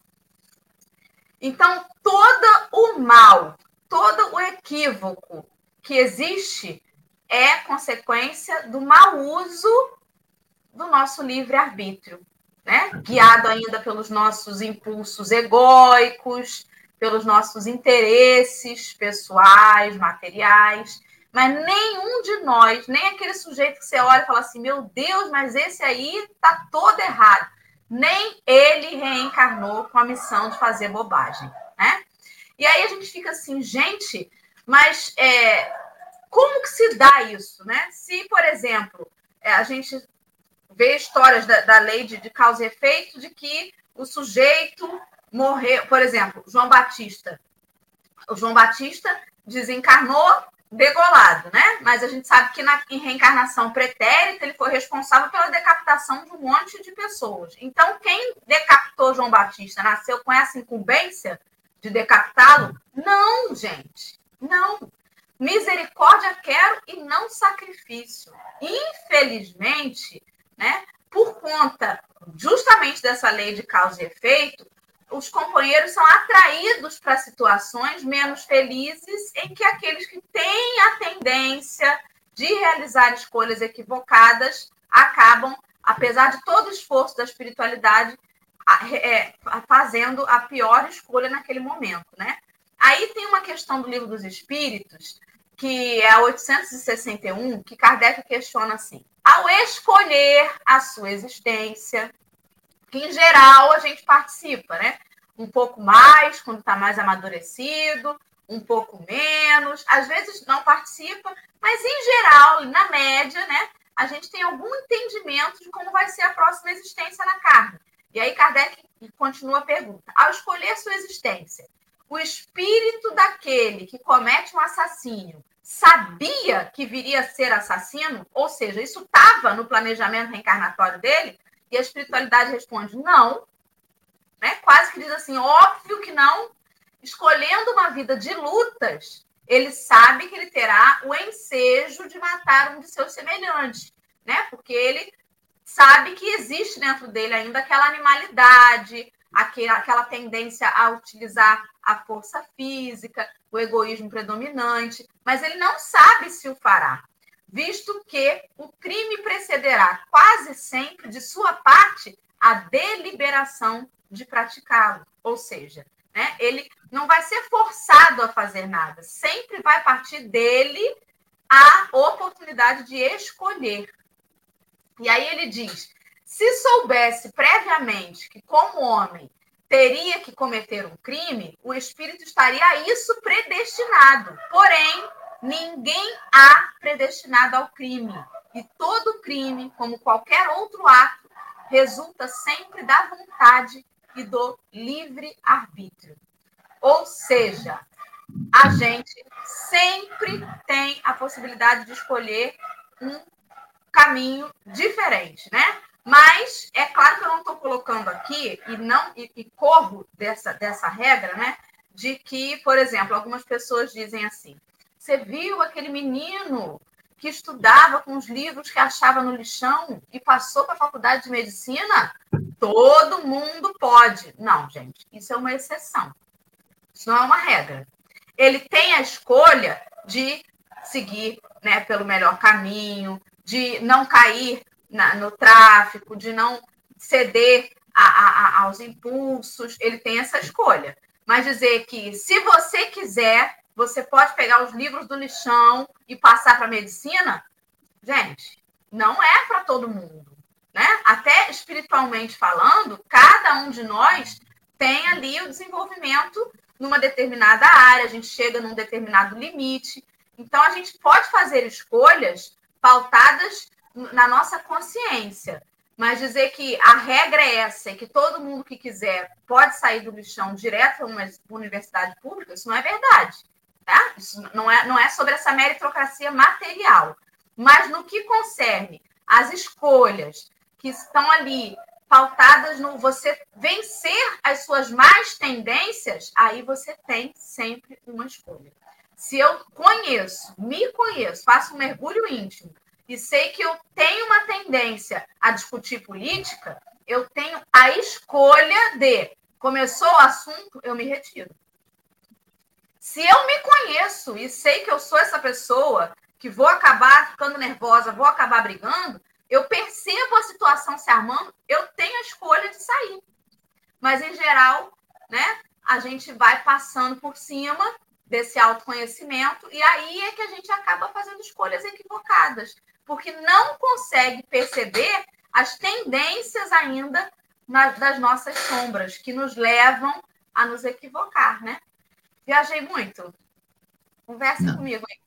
Então, todo o mal, todo o equívoco que existe é consequência do mau uso do nosso livre-arbítrio né? guiado ainda pelos nossos impulsos egóicos, pelos nossos interesses pessoais, materiais. Mas nenhum de nós, nem aquele sujeito que você olha e fala assim: meu Deus, mas esse aí está todo errado. Nem ele reencarnou com a missão de fazer bobagem. Né? E aí a gente fica assim, gente, mas é, como que se dá isso? Né? Se, por exemplo, é, a gente vê histórias da, da lei de, de causa e efeito de que o sujeito morreu, por exemplo, João Batista. O João Batista desencarnou degolado, né? Mas a gente sabe que na, em reencarnação pretérita ele foi responsável pela decapitação de um monte de pessoas. Então, quem decapitou João Batista nasceu com essa incumbência de decapitá-lo? Não, gente, não. Misericórdia quero e não sacrifício. Infelizmente, né? Por conta justamente dessa lei de causa e efeito, os companheiros são atraídos para situações menos felizes em que aqueles que têm a tendência de realizar escolhas equivocadas acabam, apesar de todo o esforço da espiritualidade, é, fazendo a pior escolha naquele momento, né? Aí tem uma questão do livro dos Espíritos, que é a 861, que Kardec questiona assim: ao escolher a sua existência, em geral a gente participa, né? Um pouco mais quando está mais amadurecido, um pouco menos, às vezes não participa, mas em geral, na média, né? a gente tem algum entendimento de como vai ser a próxima existência na carne. E aí Kardec continua a pergunta: ao escolher sua existência, o espírito daquele que comete um assassínio sabia que viria a ser assassino? Ou seja, isso estava no planejamento reencarnatório dele? E a espiritualidade responde: não. Né? Quase que diz assim: óbvio que não. Escolhendo uma vida de lutas, ele sabe que ele terá o ensejo de matar um de seus semelhantes, né? Porque ele sabe que existe dentro dele ainda aquela animalidade, aquela tendência a utilizar a força física, o egoísmo predominante, mas ele não sabe se o fará, visto que o crime precederá quase sempre de sua parte a deliberação de praticá-lo, ou seja, né, ele não vai ser forçado a fazer nada, sempre vai partir dele a oportunidade de escolher. E aí ele diz: se soubesse previamente que, como homem, teria que cometer um crime, o espírito estaria a isso predestinado. Porém, ninguém há predestinado ao crime. E todo crime, como qualquer outro ato, resulta sempre da vontade e do livre arbítrio. Ou seja, a gente sempre tem a possibilidade de escolher um caminho diferente, né? Mas é claro que eu não estou colocando aqui e não e, e, corro dessa, dessa regra, né? De que, por exemplo, algumas pessoas dizem assim: você viu aquele menino que estudava com os livros que achava no lixão e passou para a faculdade de medicina? Todo mundo pode. Não, gente, isso é uma exceção. Isso não é uma regra. Ele tem a escolha de seguir né, pelo melhor caminho, de não cair na, no tráfico, de não ceder a, a, aos impulsos, ele tem essa escolha. Mas dizer que se você quiser, você pode pegar os livros do lixão e passar para medicina, gente, não é para todo mundo. Né? Até espiritualmente falando, cada um de nós tem ali o desenvolvimento numa determinada área, a gente chega num determinado limite. Então, a gente pode fazer escolhas pautadas na nossa consciência. Mas dizer que a regra é essa e que todo mundo que quiser pode sair do lixão direto para uma universidade pública, isso não é verdade. Tá? Isso não é, não é sobre essa meritocracia material. Mas no que concerne as escolhas que estão ali pautadas no você vencer as suas más tendências, aí você tem sempre uma escolha. Se eu conheço, me conheço, faço um mergulho íntimo e sei que eu tenho uma tendência a discutir política, eu tenho a escolha de começou o assunto, eu me retiro. Se eu me conheço e sei que eu sou essa pessoa que vou acabar ficando nervosa, vou acabar brigando, eu percebo a situação se armando, eu tenho a escolha de sair. Mas, em geral, né, a gente vai passando por cima desse autoconhecimento e aí é que a gente acaba fazendo escolhas equivocadas porque não consegue perceber as tendências ainda das nossas sombras, que nos levam a nos equivocar, né? Viajei muito. Conversa não. comigo aí.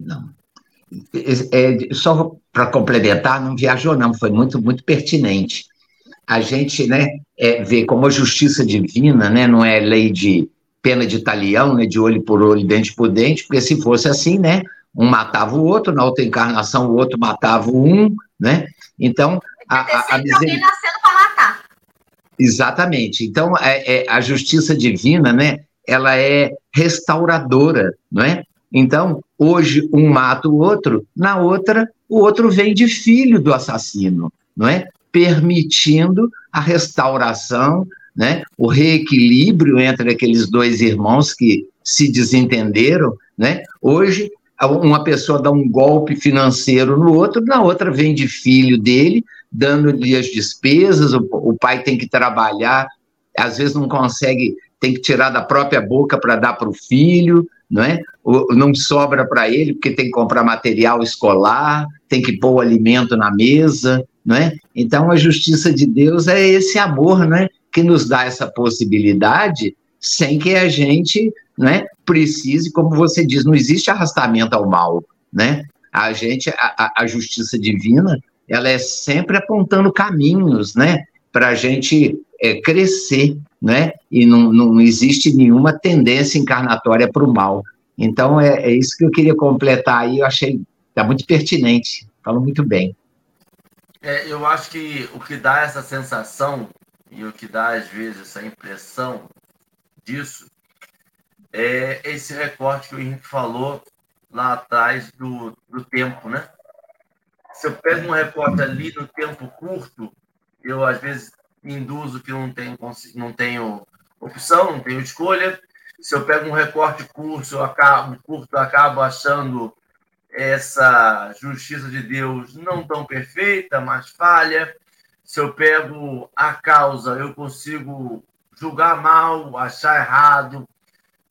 Não. É, só para complementar, não viajou, não, foi muito, muito pertinente. A gente né, é, vê como a justiça divina né, não é lei de pena de talião, né, de olho por olho, dente por dente, porque se fosse assim, né, um matava o outro, na outra encarnação o outro matava um, né? Então, a, a, a miser... Exatamente. Então, é, é, a justiça divina, né? Ela é restauradora, não é? Então, hoje um mata o outro, na outra o outro vem de filho do assassino, não é? Permitindo a restauração, né? O reequilíbrio entre aqueles dois irmãos que se desentenderam, né? Hoje uma pessoa dá um golpe financeiro no outro, na outra vem de filho dele, dando-lhe as despesas, o, o, pai tem que trabalhar, às vezes não consegue, tem que tirar da própria boca para dar para o filho, não é? não sobra para ele porque tem que comprar material escolar, tem que pôr o alimento na mesa, não é? Então a justiça de Deus é esse amor, né, que nos dá essa possibilidade sem que a gente né, precise, como você diz, não existe arrastamento ao mal, né? A gente, a, a justiça divina, ela é sempre apontando caminhos, né? Para a gente é, crescer, né? E não, não existe nenhuma tendência encarnatória para o mal. Então, é, é, isso que eu queria completar aí, eu achei tá muito pertinente, falou muito bem. É, eu acho que o que dá essa sensação e o que dá, às vezes, essa impressão disso é esse recorte que o Henrique falou lá atrás do, do tempo, né? Se eu pego um recorte ali no tempo curto, eu, às vezes, induzo que não tenho, não tenho opção, não tenho escolha. Se eu pego um recorte curto, eu acabo, curto, eu acabo achando essa justiça de Deus não tão perfeita, mas falha. Se eu pego a causa, eu consigo julgar mal, achar errado.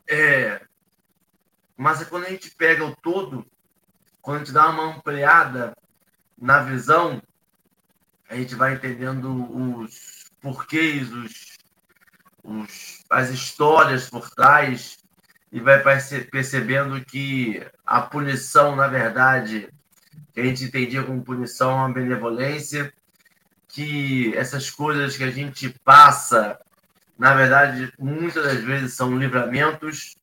É... Mas é quando a gente pega o todo, quando a gente dá uma ampliada na visão, a gente vai entendendo os porquês, os, os, as histórias por trás e vai percebendo que a punição, na verdade, que a gente entendia como punição, é uma benevolência, que essas coisas que a gente passa, na verdade, muitas das vezes são livramentos,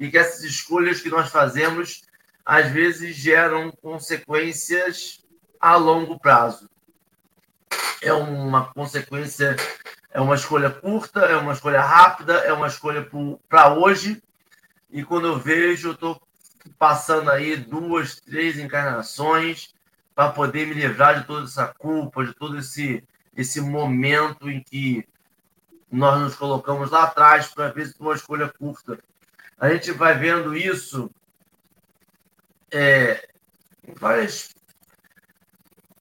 e que essas escolhas que nós fazemos, às vezes, geram consequências a longo prazo. É uma consequência, é uma escolha curta, é uma escolha rápida, é uma escolha para hoje, e quando eu vejo, eu estou passando aí duas, três encarnações para poder me livrar de toda essa culpa, de todo esse, esse momento em que nós nos colocamos lá atrás para ver se uma escolha curta. A gente vai vendo isso é, em várias,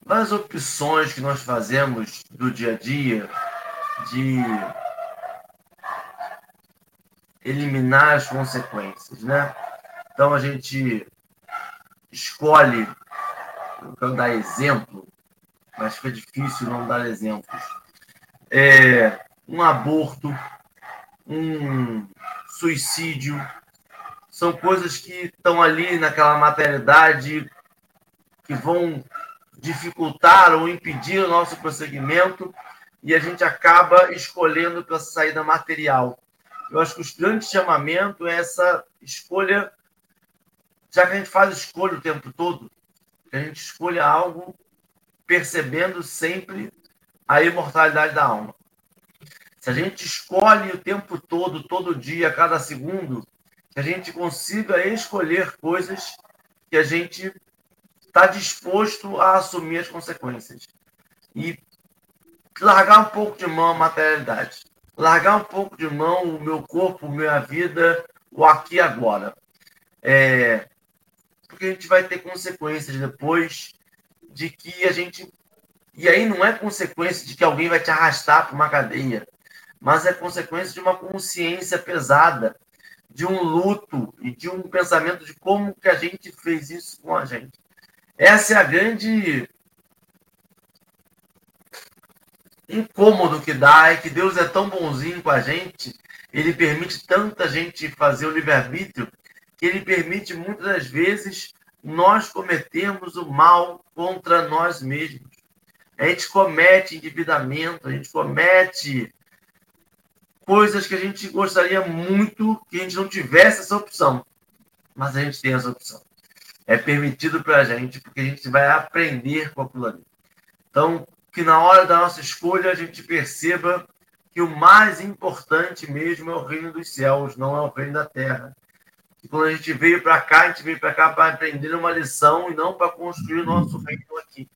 várias opções que nós fazemos do dia a dia de eliminar as consequências, né? Então a gente escolhe, eu quero dar exemplo, mas fica difícil não dar exemplos. É, um aborto, um suicídio, são coisas que estão ali naquela materialidade que vão dificultar ou impedir o nosso prosseguimento e a gente acaba escolhendo pela saída material. Eu acho que o grande chamamento é essa escolha, já que a gente faz escolha o tempo todo, que a gente escolha algo percebendo sempre a imortalidade da alma. Se a gente escolhe o tempo todo, todo dia, cada segundo, que a gente consiga escolher coisas que a gente está disposto a assumir as consequências. E largar um pouco de mão a materialidade largar um pouco de mão o meu corpo, minha vida, o aqui e agora. É, porque a gente vai ter consequências depois de que a gente. E aí não é consequência de que alguém vai te arrastar para uma cadeia, mas é consequência de uma consciência pesada, de um luto e de um pensamento de como que a gente fez isso com a gente. Essa é a grande incômodo que dá é que Deus é tão bonzinho com a gente, ele permite tanta gente fazer o livre-arbítrio, que ele permite muitas das vezes nós cometermos o mal contra nós mesmos. A gente comete endividamento, a gente comete coisas que a gente gostaria muito que a gente não tivesse essa opção. Mas a gente tem essa opção. É permitido para a gente, porque a gente vai aprender com aquilo ali. Então, que na hora da nossa escolha a gente perceba que o mais importante mesmo é o reino dos céus, não é o reino da terra. E quando a gente veio para cá, a gente veio para cá para aprender uma lição e não para construir o nosso reino aqui.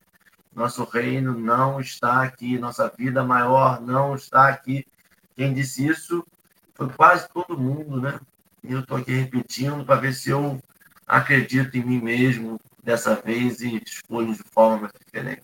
Nosso reino não está aqui, nossa vida maior não está aqui. Quem disse isso foi quase todo mundo, né? E eu estou aqui repetindo para ver se eu acredito em mim mesmo dessa vez e escolho de forma diferente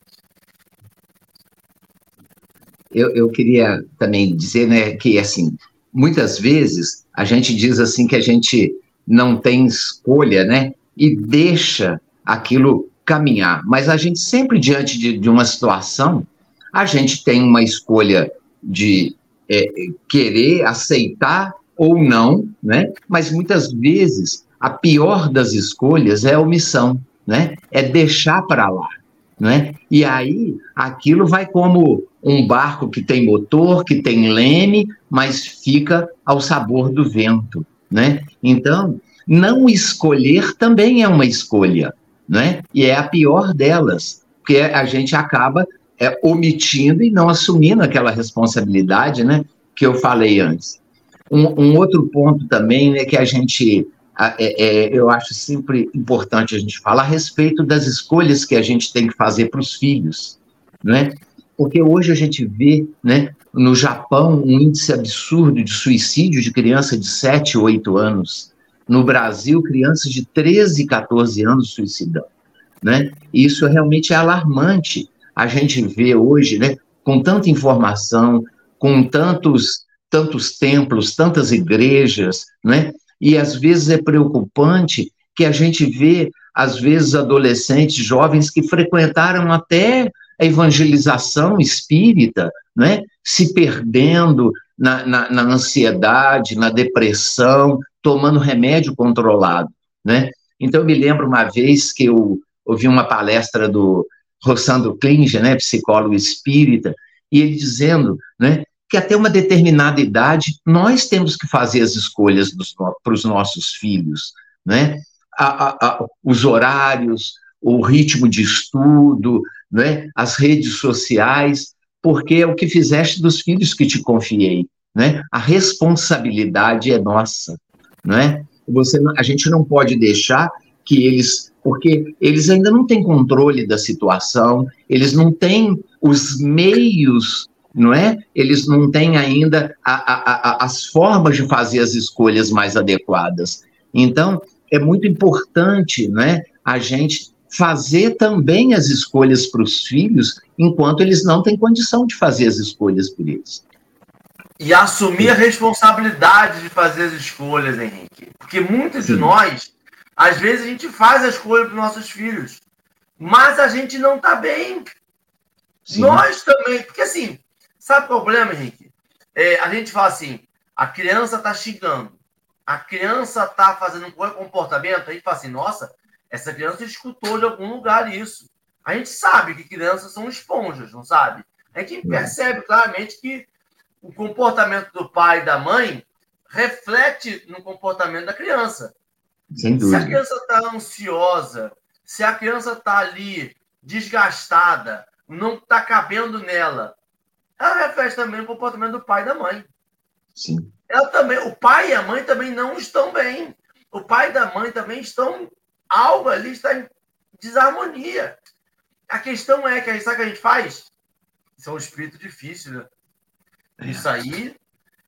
eu, eu queria também dizer né, que, assim, muitas vezes a gente diz assim que a gente não tem escolha, né? E deixa aquilo caminhar. Mas a gente sempre, diante de, de uma situação, a gente tem uma escolha de é, querer aceitar ou não, né? Mas muitas vezes a pior das escolhas é a omissão, né? É deixar para lá, né? E aí aquilo vai como um barco que tem motor, que tem leme, mas fica ao sabor do vento, né? Então, não escolher também é uma escolha, né? E é a pior delas, porque a gente acaba é, omitindo e não assumindo aquela responsabilidade, né? Que eu falei antes. Um, um outro ponto também é que a gente, é, é, eu acho sempre importante a gente falar a respeito das escolhas que a gente tem que fazer para os filhos, né? Porque hoje a gente vê, né, no Japão, um índice absurdo de suicídio de criança de 7 ou 8 anos. No Brasil, crianças de 13 e 14 anos suicidando. Né? Isso realmente é alarmante. A gente vê hoje, né, com tanta informação, com tantos tantos templos, tantas igrejas, né? E às vezes é preocupante que a gente vê, às vezes, adolescentes, jovens que frequentaram até a evangelização espírita, né? Se perdendo na, na, na ansiedade, na depressão, tomando remédio controlado, né? Então, eu me lembro uma vez que eu ouvi uma palestra do Rossandro Klinge, né, psicólogo espírita, e ele dizendo, né, que até uma determinada idade nós temos que fazer as escolhas para os nossos filhos, né? A, a, a, os horários, o ritmo de estudo, né? as redes sociais, porque é o que fizeste dos filhos que te confiei, né? A responsabilidade é nossa, né? Você, a gente não pode deixar que eles, porque eles ainda não têm controle da situação, eles não têm os meios não é? Eles não têm ainda a, a, a, as formas de fazer as escolhas mais adequadas. Então, é muito importante, não é? A gente fazer também as escolhas para os filhos, enquanto eles não têm condição de fazer as escolhas por eles. E assumir a responsabilidade de fazer as escolhas, Henrique. Porque muitos Sim. de nós, às vezes, a gente faz a escolha para os nossos filhos, mas a gente não está bem. Sim. Nós também, porque assim, Sabe o problema, Henrique? É, a gente fala assim, a criança está xingando, a criança está fazendo um comportamento, a gente fala assim, nossa, essa criança escutou de algum lugar isso. A gente sabe que crianças são esponjas, não sabe? A gente percebe claramente que o comportamento do pai e da mãe reflete no comportamento da criança. Se a criança está ansiosa, se a criança está ali desgastada, não está cabendo nela, ela reflete também o comportamento do pai e da mãe. Sim. Ela também, o pai e a mãe também não estão bem. O pai e da mãe também estão. Algo ali está em desarmonia. A questão é que sabe o que a gente faz? Isso é um espírito difícil, né? É. Isso aí.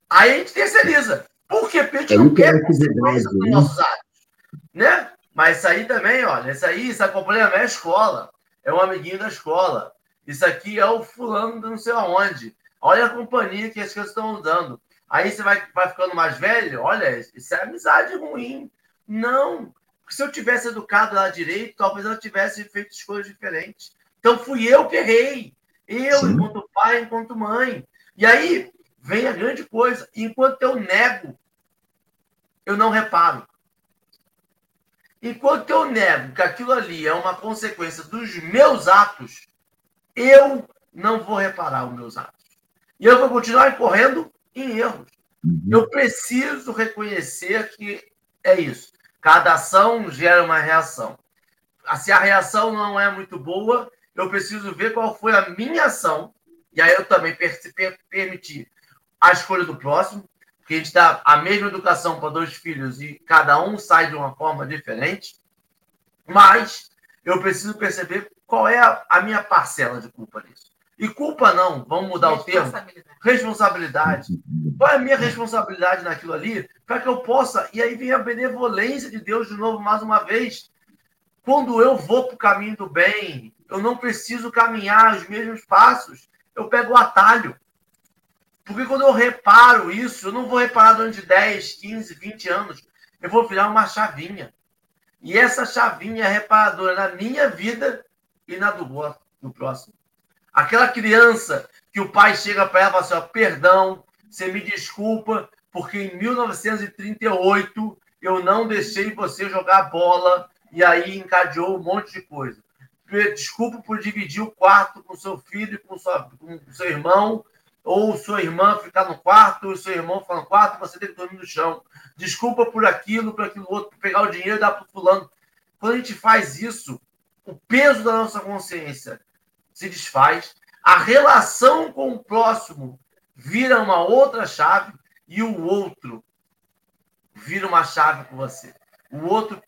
Aí a gente terceiriza. Por quê? Porque a gente é não quer consequência dos né? nossos atos. Né? Mas isso aí também, olha, isso aí, isso é problema é a escola. É um amiguinho da escola. Isso aqui é o fulano não sei aonde. Olha a companhia que as coisas estão usando. Aí você vai, vai ficando mais velho, olha, isso é amizade ruim. Não. Se eu tivesse educado lá direito, talvez eu tivesse feito escolhas diferentes. Então fui eu que errei. Eu, Sim. enquanto pai, enquanto mãe. E aí vem a grande coisa. Enquanto eu nego, eu não reparo. Enquanto eu nego que aquilo ali é uma consequência dos meus atos, eu não vou reparar os meus atos. E eu vou continuar incorrendo em erros. Uhum. Eu preciso reconhecer que é isso. Cada ação gera uma reação. Se a reação não é muito boa, eu preciso ver qual foi a minha ação. E aí eu também permitir a escolha do próximo, porque a gente dá a mesma educação para dois filhos e cada um sai de uma forma diferente. Mas eu preciso perceber qual é a, a minha parcela de culpa nisso. E culpa não, vamos mudar o termo. Responsabilidade. Qual é a minha responsabilidade naquilo ali para que eu possa. E aí vem a benevolência de Deus de novo, mais uma vez. Quando eu vou para o caminho do bem, eu não preciso caminhar os mesmos passos. Eu pego o atalho. Porque quando eu reparo isso, eu não vou reparar durante 10, 15, 20 anos. Eu vou virar uma chavinha. E essa chavinha reparadora na minha vida e na do, do próximo. Aquela criança que o pai chega para ela e fala assim: ó, perdão, você me desculpa, porque em 1938 eu não deixei você jogar bola e aí encadeou um monte de coisa. Desculpa por dividir o quarto com seu filho, com, sua, com seu irmão, ou sua irmã ficar no quarto, ou seu irmão ficar no quarto, você tem que dormir no chão. Desculpa por aquilo, por aquilo outro, por pegar o dinheiro e dar para o fulano. Quando a gente faz isso, o peso da nossa consciência se desfaz, a relação com o próximo vira uma outra chave e o outro vira uma chave com você. O outro.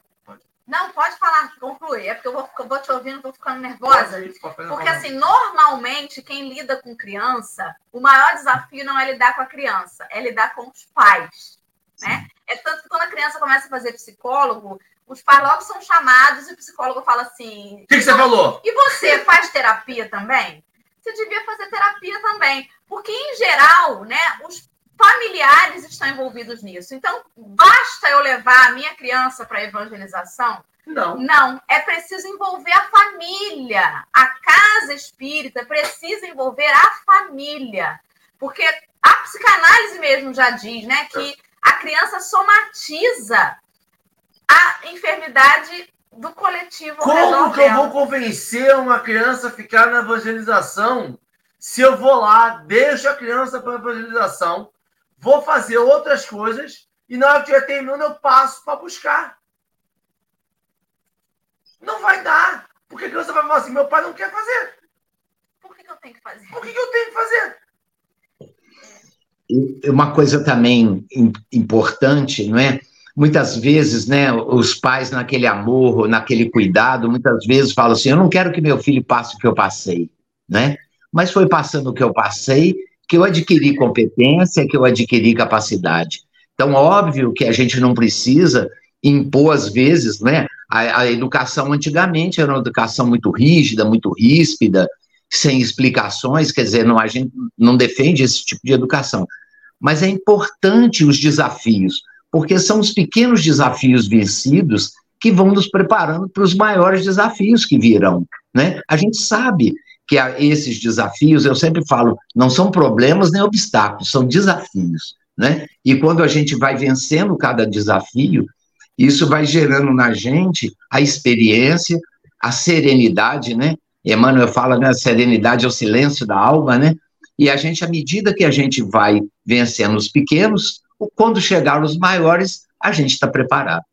Não, pode falar, conclui. É porque eu vou, eu vou te ouvindo, vou ficando nervosa. Porque, assim, normalmente, quem lida com criança, o maior desafio não é lidar com a criança, é lidar com os pais. Né? É tanto que quando a criança começa a fazer psicólogo, os pais logo são chamados e o psicólogo fala assim: O que, que você falou? E você faz terapia também? Você devia fazer terapia também. Porque, em geral, né, os familiares estão envolvidos nisso. Então, basta eu levar a minha criança para evangelização? Não. Não, é preciso envolver a família. A casa espírita precisa envolver a família. Porque a psicanálise mesmo já diz, né, que a criança somatiza a enfermidade do coletivo. Como que eu vou convencer uma criança a ficar na evangelização se eu vou lá, deixo a criança para evangelização, vou fazer outras coisas e na hora que eu terminando eu passo para buscar? Não vai dar. Porque a criança vai falar assim: meu pai não quer fazer. Por que, que eu tenho que fazer? Por que, que eu tenho que fazer? Uma coisa também importante, não é? muitas vezes, né, os pais naquele amor, naquele cuidado, muitas vezes falam assim: eu não quero que meu filho passe o que eu passei, né? Mas foi passando o que eu passei que eu adquiri competência, que eu adquiri capacidade. Então, óbvio que a gente não precisa impor, às vezes, né? A, a educação antigamente era uma educação muito rígida, muito ríspida, sem explicações, quer dizer, não, a gente não defende esse tipo de educação. Mas é importante os desafios porque são os pequenos desafios vencidos que vão nos preparando para os maiores desafios que virão, né? A gente sabe que esses desafios, eu sempre falo, não são problemas nem obstáculos, são desafios, né? E quando a gente vai vencendo cada desafio, isso vai gerando na gente a experiência, a serenidade, né? Emmanuel fala, né, a serenidade é o silêncio da alma, né? E a gente, à medida que a gente vai vencendo os pequenos, quando chegar os maiores, a gente está preparado.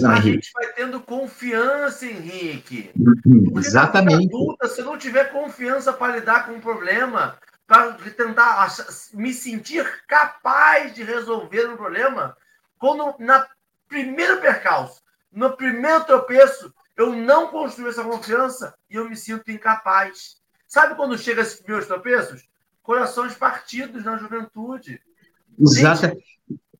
Não, a Henrique? gente vai tendo confiança, Henrique. Uhum, exatamente. Adulta, se eu não tiver confiança para lidar com o um problema, para tentar achar, me sentir capaz de resolver um problema, quando na primeiro percalço, no primeiro tropeço, eu não construo essa confiança e eu me sinto incapaz. Sabe quando chega esses primeiros tropeços? Corações partidos na juventude. Exato. Gente,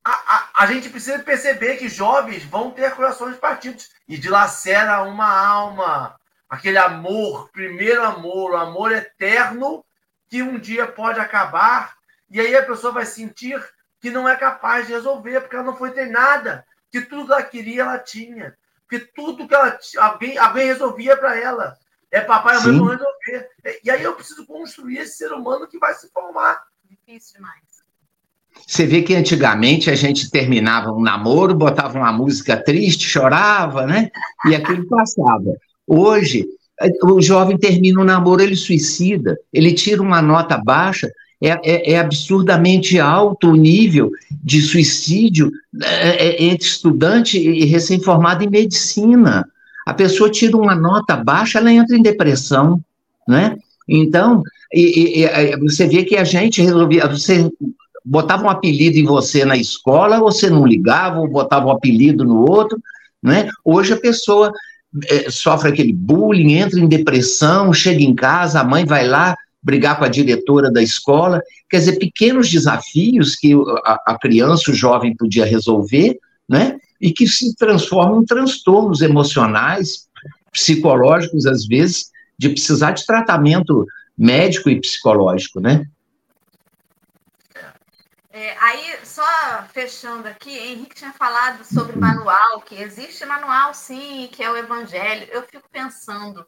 a, a, a, gente precisa perceber que jovens vão ter corações partidos e dilacera uma alma. Aquele amor, primeiro amor, o amor eterno, que um dia pode acabar, e aí a pessoa vai sentir que não é capaz de resolver, porque ela não foi treinada, que tudo que ela queria, ela tinha. Que tudo que ela alguém, alguém resolvia para ela. É papai e mãe vão resolver. E aí eu preciso construir esse ser humano que vai se formar. Difícil demais. Você vê que antigamente a gente terminava um namoro, botava uma música triste, chorava, né? E aquilo passava. Hoje, o jovem termina um namoro, ele suicida, ele tira uma nota baixa, é, é, é absurdamente alto o nível de suicídio é, entre estudante e recém-formado em medicina. A pessoa tira uma nota baixa, ela entra em depressão, né? Então, e, e, você vê que a gente resolvia, você botava um apelido em você na escola, você não ligava, ou botava um apelido no outro, né? Hoje a pessoa é, sofre aquele bullying, entra em depressão, chega em casa, a mãe vai lá brigar com a diretora da escola, quer dizer, pequenos desafios que a, a criança, o jovem podia resolver, né? E que se transformam em transtornos emocionais, psicológicos, às vezes, de precisar de tratamento médico e psicológico, né? É, aí, só fechando aqui, Henrique tinha falado sobre manual, que existe manual, sim, que é o evangelho. Eu fico pensando,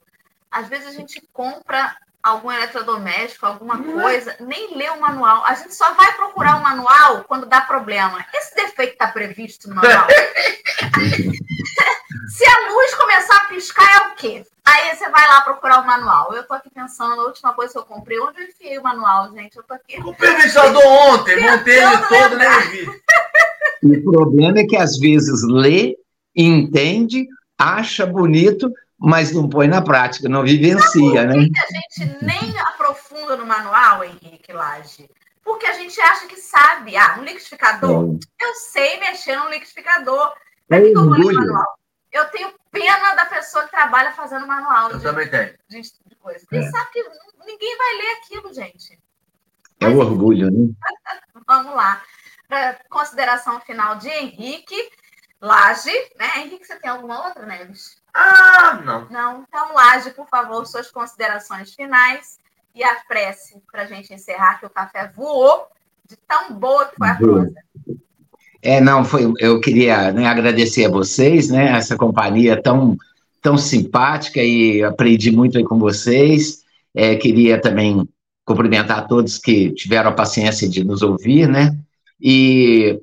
às vezes a gente compra algum eletrodoméstico, alguma coisa, nem lê o manual. A gente só vai procurar o manual quando dá problema. Esse defeito está previsto no manual? Se a luz começar a piscar, é o quê? Aí você vai lá procurar o manual. Eu tô aqui pensando na última coisa que eu comprei. Onde eu enfiei o manual, gente? Eu tô aqui. Comprei o ventilador ontem, montei ele todo, nem vi. O problema é que às vezes lê, entende, acha bonito, mas não põe na prática, não vivencia, né? a gente nem aprofunda no manual, Henrique Lage? Porque a gente acha que sabe. Ah, um liquidificador. É. Eu sei mexer no liquidificador. É que eu vou ler manual? Eu tenho pena da pessoa que trabalha fazendo manual. Eu de, também tenho. De, de coisa. É. sabe que ninguém vai ler aquilo, gente. É o orgulho, né? Vamos lá. Pra consideração final de Henrique Laje, né? Henrique, você tem alguma outra, Neves? Ah, não. Não. Então, Laje, por favor, suas considerações finais e a prece para a gente encerrar, que o café voou de tão boa que foi a prosa. É, não, foi. Eu queria né, agradecer a vocês, né? Essa companhia tão, tão simpática e aprendi muito aí com vocês. É, queria também cumprimentar todos que tiveram a paciência de nos ouvir, né? E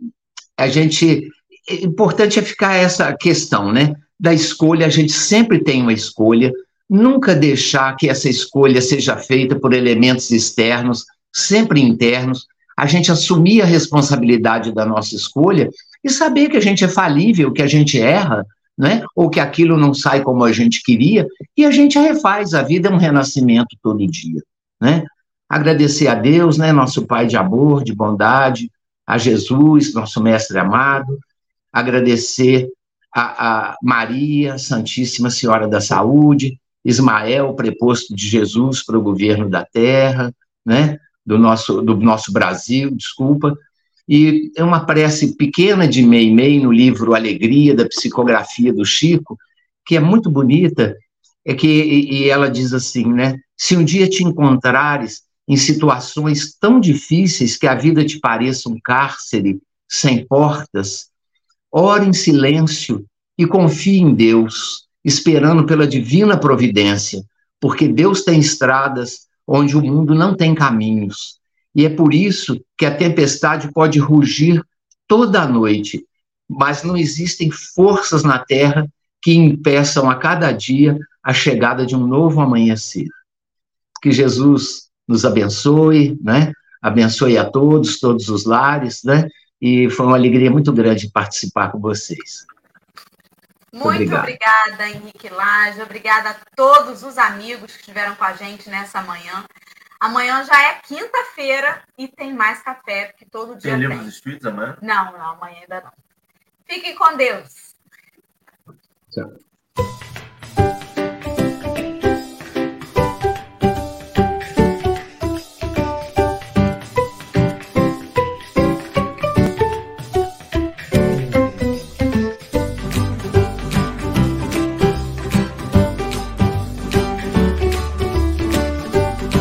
a gente. Importante é ficar essa questão, né? Da escolha, a gente sempre tem uma escolha, nunca deixar que essa escolha seja feita por elementos externos, sempre internos, a gente assumir a responsabilidade da nossa escolha e saber que a gente é falível, que a gente erra, né? ou que aquilo não sai como a gente queria, e a gente refaz. A vida é um renascimento todo dia. Né? Agradecer a Deus, né? nosso Pai de amor, de bondade, a Jesus, nosso Mestre amado, agradecer a, a Maria, Santíssima Senhora da Saúde, Ismael, preposto de Jesus para o governo da terra, né, do nosso, do nosso Brasil, desculpa, e é uma prece pequena de Meimei no livro Alegria, da psicografia do Chico, que é muito bonita, é que e ela diz assim, né, se um dia te encontrares em situações tão difíceis que a vida te pareça um cárcere sem portas, ore em silêncio e confie em Deus, esperando pela divina providência, porque Deus tem estradas onde o mundo não tem caminhos. E é por isso que a tempestade pode rugir toda a noite, mas não existem forças na terra que impeçam a cada dia a chegada de um novo amanhecer. Que Jesus nos abençoe, né? Abençoe a todos, todos os lares, né? E foi uma alegria muito grande participar com vocês. Muito Obrigado. obrigada, Henrique Laje. Obrigada a todos os amigos que estiveram com a gente nessa manhã. Amanhã já é quinta-feira e tem mais café, porque todo dia tem. Tem livro dos Espíritos amanhã? Não, não, amanhã ainda não. Fiquem com Deus. Tchau.